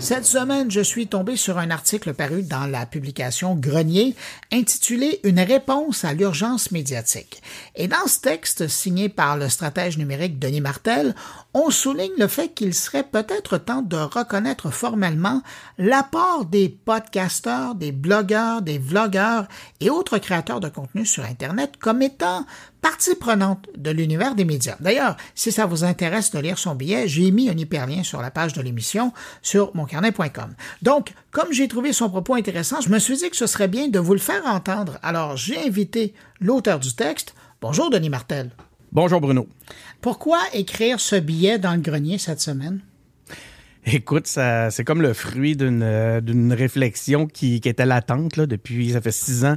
Cette semaine, je suis tombé sur un article paru dans la publication Grenier intitulé Une réponse à l'urgence médiatique. Et dans ce texte, signé par le stratège numérique Denis Martel, on souligne le fait qu'il serait peut-être temps de reconnaître formellement l'apport des podcasteurs, des blogueurs, des vlogueurs et autres créateurs de contenu sur Internet comme étant partie prenante de l'univers des médias. D'ailleurs, si ça vous intéresse de lire son billet, j'ai mis un hyperlien sur la page de l'émission sur moncarnet.com. Donc, comme j'ai trouvé son propos intéressant, je me suis dit que ce serait bien de vous le faire entendre. Alors, j'ai invité l'auteur du texte. Bonjour, Denis Martel. Bonjour, Bruno. Pourquoi écrire ce billet dans le grenier cette semaine? Écoute, ça, c'est comme le fruit d'une, euh, d'une réflexion qui, qui était latente là, depuis, ça fait six ans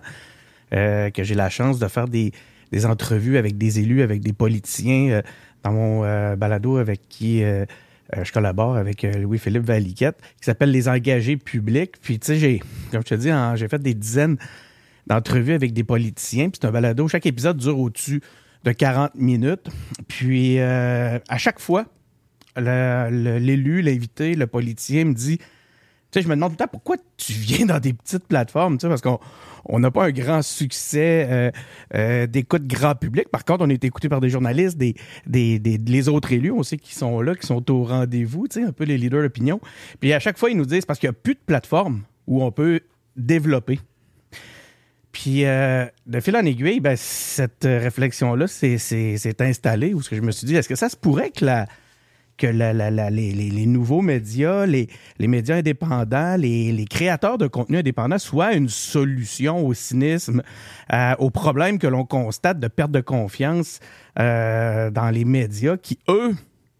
euh, que j'ai la chance de faire des, des entrevues avec des élus, avec des politiciens euh, dans mon euh, balado avec qui euh, je collabore avec Louis-Philippe Valiquette, qui s'appelle Les engagés publics. Puis, tu sais, j'ai, comme je te dis, j'ai fait des dizaines d'entrevues avec des politiciens. Puis, c'est un balado. Chaque épisode dure au-dessus de 40 minutes. Puis, à chaque fois, l'élu, l'invité, le politicien me dit, sais, je me demande tout le temps pourquoi tu viens dans des petites plateformes, tu sais, parce qu'on on n'a pas un grand succès euh, euh, d'écoute grand public. Par contre, on est écouté par des journalistes, des, des, des, les autres élus, on sait qu'ils sont là, qui sont au rendez-vous, tu sais, un peu les leaders d'opinion. Puis à chaque fois, ils nous disent parce qu'il n'y a plus de plateforme où on peut développer. Puis euh, de fil en aiguille, ben, cette réflexion-là s'est installée où je me suis dit, est-ce que ça se pourrait que la, que les, nouveaux médias, les, médias indépendants, les, créateurs de contenu indépendants soient une solution au cynisme, euh, aux problèmes que l'on constate de perte de confiance euh, dans les médias qui, eux,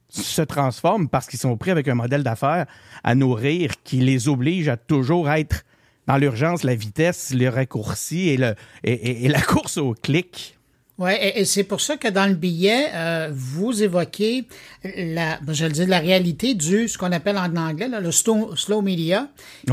se transforment parce qu'ils sont pris avec un modèle d'affaires à nourrir qui les oblige à toujours être dans l'urgence, la vitesse, le raccourci et la course au clic. Oui, et, c'est pour ça que dans le billet, euh, vous évoquez la, ben, je le dis, la réalité du, ce qu'on appelle en anglais, le slow, media,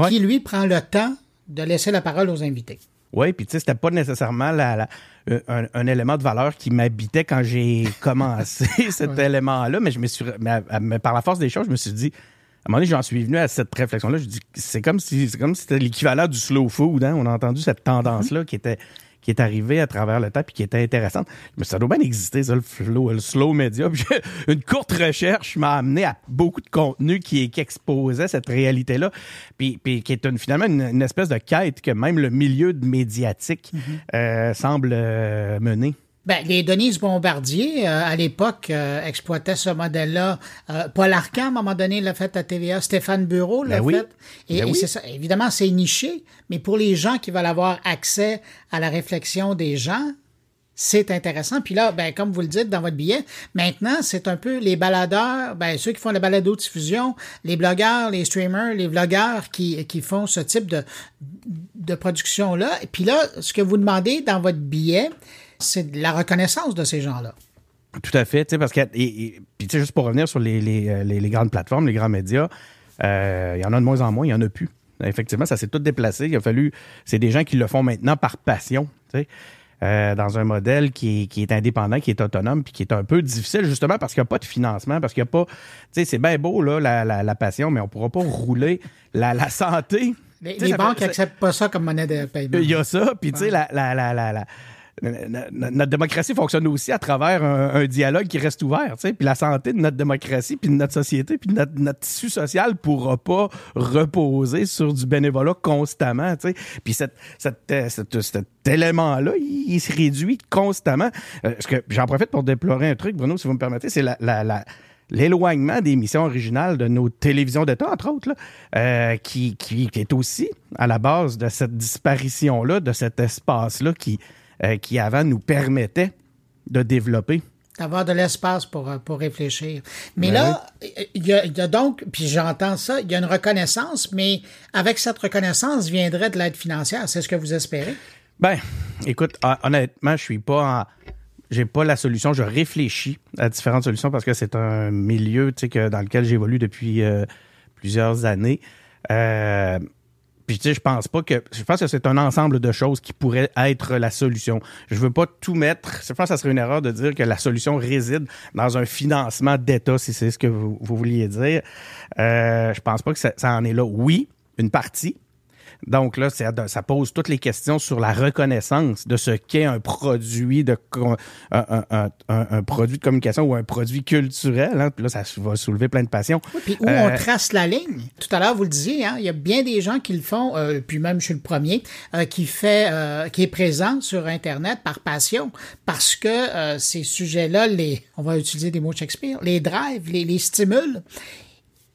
qui lui prend le temps de laisser la parole aux invités. Oui, puis tu sais, c'était pas nécessairement la, euh, un, élément de valeur qui m'habitait quand j'ai commencé cet élément-là, mais je me suis, mais, par la force des choses, je me suis dit, à un moment donné, j'en suis venu à cette réflexion-là. Je dis, c'est comme si, c'est comme si c'était l'équivalent du slow food. Hein? On a entendu cette tendance-là qui était qui est arrivé à travers le temps et qui était intéressante. Mais ça doit bien exister, ça, le, flow, le slow media. une courte recherche m'a amené à beaucoup de contenu qui, qui exposait cette réalité-là, puis, puis qui est une, finalement une, espèce de quête que même le milieu médiatique mm-hmm. euh, semble euh, mener. Ben, les Denise Bombardier, euh, à l'époque, euh, exploitaient ce modèle-là. Euh, Paul Arcan, à un moment donné, l'a fait à TVA. Stéphane Bureau l'a ben fait. Et, ben c'est ça. Évidemment, c'est niché, mais pour les gens qui veulent avoir accès à la réflexion des gens, c'est intéressant. Puis là, ben, comme vous le dites dans votre billet, maintenant, c'est un peu les baladeurs, ben, ceux qui font la balado-diffusion, les blogueurs, les streamers, les vlogueurs qui, qui font ce type de, de production-là. Et puis là, ce que vous demandez dans votre billet, c'est la reconnaissance de ces gens-là. Tout à fait, parce que, et, puis juste pour revenir sur les, les, euh, les, grandes plateformes, les grands médias, euh, il y en a de moins en moins, il n'y en a plus. Effectivement, ça s'est tout déplacé. Il a fallu, c'est des gens qui le font maintenant par passion, euh, dans un modèle qui est, qui est, indépendant, qui est autonome, puis qui est un peu difficile justement parce qu'il n'y a pas de financement, parce qu'il n'y a pas, tu sais, c'est bien beau là la, la, passion, mais on ne pourra pas rouler la, la santé. Les, banques n'acceptent pas ça comme monnaie de paiement. Il y a ça, puis tu sais, la, la, la, la notre démocratie fonctionne aussi à travers un, dialogue qui reste ouvert. Puis la santé de notre démocratie, puis de notre société, puis notre, notre tissu social pourra pas reposer sur du bénévolat constamment. Puis cette, euh, cet élément-là, il, se réduit constamment. Euh, que j'en profite pour déplorer un truc, Bruno, si vous me permettez, c'est la, l'éloignement des missions originales de nos télévisions d'État, entre autres, euh, qui, qui, est aussi à la base de cette disparition-là, de cet espace-là qui, euh, qui avant nous permettait de développer d'avoir de l'espace pour, euh, pour réfléchir. Mais ben là, il y, a, donc, puis j'entends ça, il y a une reconnaissance, mais avec cette reconnaissance viendrait de l'aide financière. C'est ce que vous espérez? Ben, écoute, honnêtement, je suis pas j'ai pas la solution. Je réfléchis à différentes solutions parce que c'est un milieu, tu sais, que, dans lequel j'évolue depuis euh, plusieurs années. Je pense pas que je pense que c'est un ensemble de choses qui pourraient être la solution. Je veux pas tout mettre. Je pense que ça serait une erreur de dire que la solution réside dans un financement d'État, si c'est ce que vous, vouliez dire. Euh, je pense pas que ça en est là. Oui, une partie, donc là, ça pose toutes les questions sur la reconnaissance de ce qu'est un produit de un, produit de communication ou un produit culturel. Hein. Puis là, ça va soulever plein de passions. Oui, puis où on euh, trace la ligne? Tout à l'heure, vous le disiez, hein, il y a bien des gens qui le font, euh, puis même je suis le premier, euh, qui fait, qui est présent sur Internet par passion, parce que ces sujets-là, les, on va utiliser des mots Shakespeare, les drive, les, les stimulent.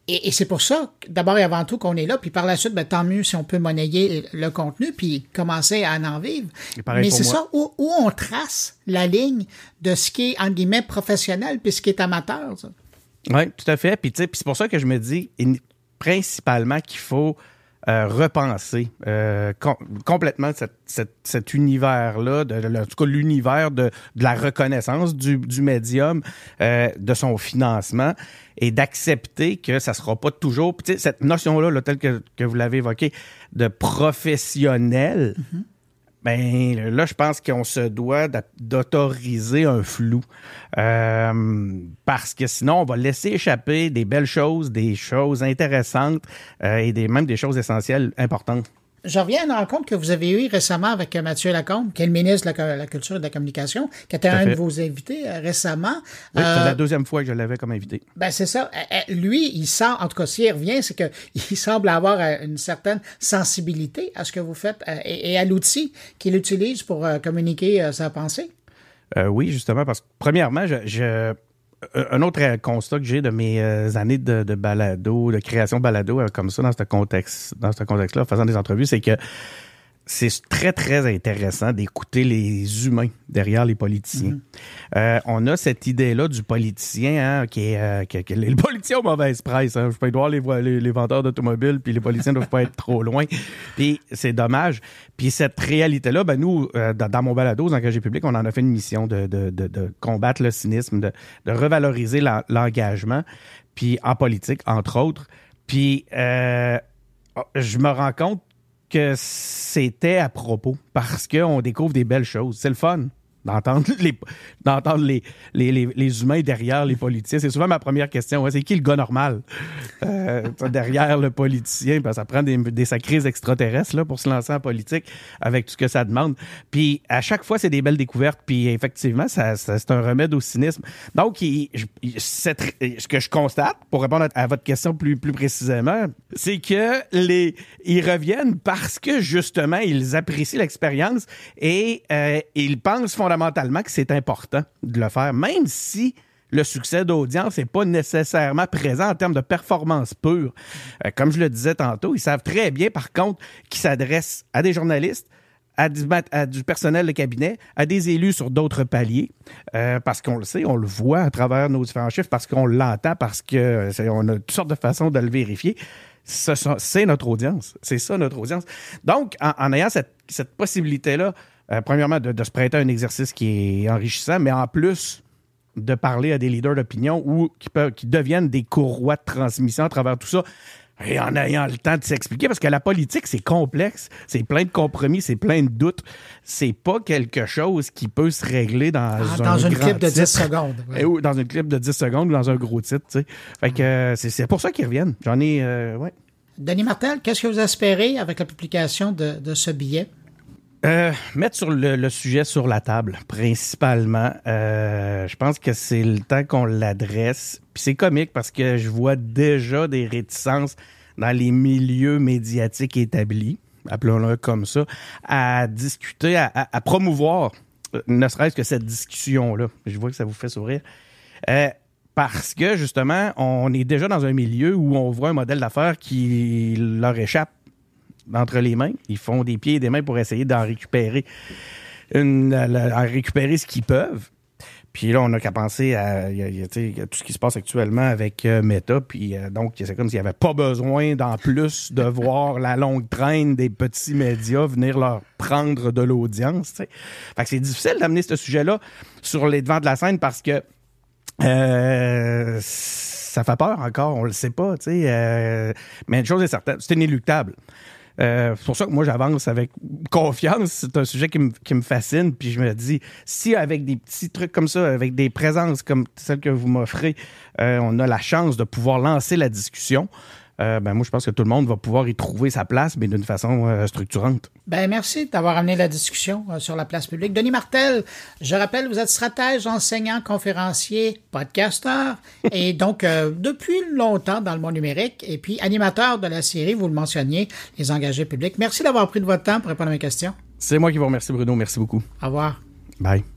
Et, c'est pour ça, d'abord et avant tout, qu'on est là. Puis par la suite, ben, tant mieux si on peut monnayer le contenu puis commencer à en vivre. Mais c'est ça, où, on trace la ligne de ce qui est, entre guillemets, professionnel puis ce qui est amateur. Oui, tout à fait. Puis, puis c'est pour ça que je me dis principalement qu'il faut euh, repenser euh, complètement cet univers-là, de, en tout cas l'univers de, la reconnaissance du, médium, euh, de son financement, et d'accepter que ça sera pas toujours, cette notion-là, là, telle que, vous l'avez évoqué, de professionnel. Mm-hmm. Ben là, je pense qu'on se doit d'autoriser un flou. Euh, parce que sinon, on va laisser échapper des belles choses, des choses intéressantes euh, et même des choses essentielles importantes je reviens à une rencontre que vous avez eue récemment avec euh, Mathieu Lacombe, qui est le ministre de la, Culture et de la Communication, qui était un de vos invités euh, récemment. Oui, c'est la euh, deuxième fois que je l'avais comme invité. Ben c'est ça. Lui, il sent, en tout cas, s'il revient, c'est qu'il semble avoir une certaine sensibilité à ce que vous faites et, à l'outil qu'il utilise pour communiquer sa pensée. oui, justement, parce que premièrement, je un autre constat que j'ai de mes euh, années de, balado, de création balado euh, comme ça dans ce contexte, dans ce contexte-là, faisant des entrevues, c'est que c'est très, très intéressant d'écouter les humains derrière les politiciens. Mhm. euh, on a cette idée-là du politicien, hein, qui est euh, qui, qui, le politicien aux mauvaises presse. Hein. Je peux voir les, les, les vendeurs d'automobiles, puis les politiciens ne doivent pas être trop loin. Puis c'est dommage. Puis cette réalité-là, ben nous, euh, dans, mon balado, dans j'ai public, on en a fait une mission de, de, de, de combattre le cynisme, de, revaloriser l'engagement, puis en politique, entre autres. Puis euh, je me rends compte que c'était à propos parce qu'on découvre des belles choses. C'est le fun d'entendre les d'entendre les, les, les, humains derrière les politiciens. C'est souvent ma première question. c'est qui le gars normal? Euh, derrière le politicien? Ça prend des, des sacrés extraterrestres là, pour se lancer en politique avec tout ce que ça demande. Puis à chaque fois, c'est des belles découvertes. Puis effectivement, ça, c'est un remède au cynisme. Donc, ce que je constate, pour répondre à, votre question plus, plus précisément, c'est que les ils reviennent parce que justement, ils apprécient l'expérience et euh, ils pensent fondamentalement fondamentalement que c'est important de le faire, même si le succès d'audience n'est pas nécessairement présent en termes de performance pure. Euh, comme je le disais tantôt, ils savent très bien, par contre, qu'ils s'adressent à des journalistes, à du, personnel de cabinet, à des élus sur d'autres paliers, euh, parce qu'on le sait, on le voit à travers nos différents chiffres, parce qu'on l'entend, parce qu'on a toutes sortes de façons de le vérifier. C'est notre audience. C'est ça notre audience. Donc, en, ayant cette possibilité-là, euh, premièrement, de, se prêter à un exercice qui est enrichissant, mais en plus de parler à des leaders d'opinion ou qui, peuvent, qui deviennent des courroies de transmission à travers tout ça. Et en ayant le temps de s'expliquer, parce que la politique, c'est complexe, c'est plein de compromis, c'est plein de doutes. C'est pas quelque chose qui peut se régler dans ah, un Dans une clip de 10 secondes. Ou dans une clip de 10 secondes ou dans un gros titre. Fait que euh, c'est pour ça qu'ils reviennent. J'en ai, euh, ouais. Denis Martel, qu'est-ce que vous espérez avec la publication de, de ce billet? Euh, mettre sur le, sujet sur la table, principalement. Euh, je pense que c'est le temps qu'on l'adresse. Puis c'est comique parce que je vois déjà des réticences dans les milieux médiatiques établis, appelons-le comme ça, à discuter, à, promouvoir, euh, ne serait-ce que cette discussion-là. Je vois que ça vous fait sourire. parce que justement, on est déjà dans un milieu où on voit un modèle d'affaires qui leur échappe entre les mains. Ils font des pieds et des mains pour essayer d'en récupérer, une, récupérer ce qu'ils peuvent. Puis là, on n'a qu'à penser à, tout ce qui se passe actuellement avec euh, Meta. Puis euh, donc, c'est comme s'il n'y avait pas besoin, d'en plus, de voir la longue traîne des petits médias venir leur prendre de l'audience. Fait que c'est difficile d'amener ce sujet-là sur les devants de la scène parce que euh, ça fait peur encore, on le sait pas. mais une chose est certaine, c'est inéluctable. Euh, c'est pour ça que moi, j'avance avec confiance. C'est un sujet qui me, qui me fascine. Puis je me dis, si avec des petits trucs comme ça, avec des présences comme celle que vous m'offrez, euh, on a la chance de pouvoir lancer la discussion, euh, ben moi, je pense que tout le monde va pouvoir y trouver sa place, mais d'une façon euh, structurante. Ben merci d'avoir amené la discussion euh, sur la place publique. Denis Martel, je rappelle, vous êtes stratège, enseignant, conférencier, podcasteur, et donc depuis longtemps dans le monde numérique, et puis animateur de la série, vous le mentionniez, Les engagés publics. Merci d'avoir pris de votre temps pour répondre à mes questions. C'est moi qui vous remercie, Bruno. Merci beaucoup. Au revoir. Bye.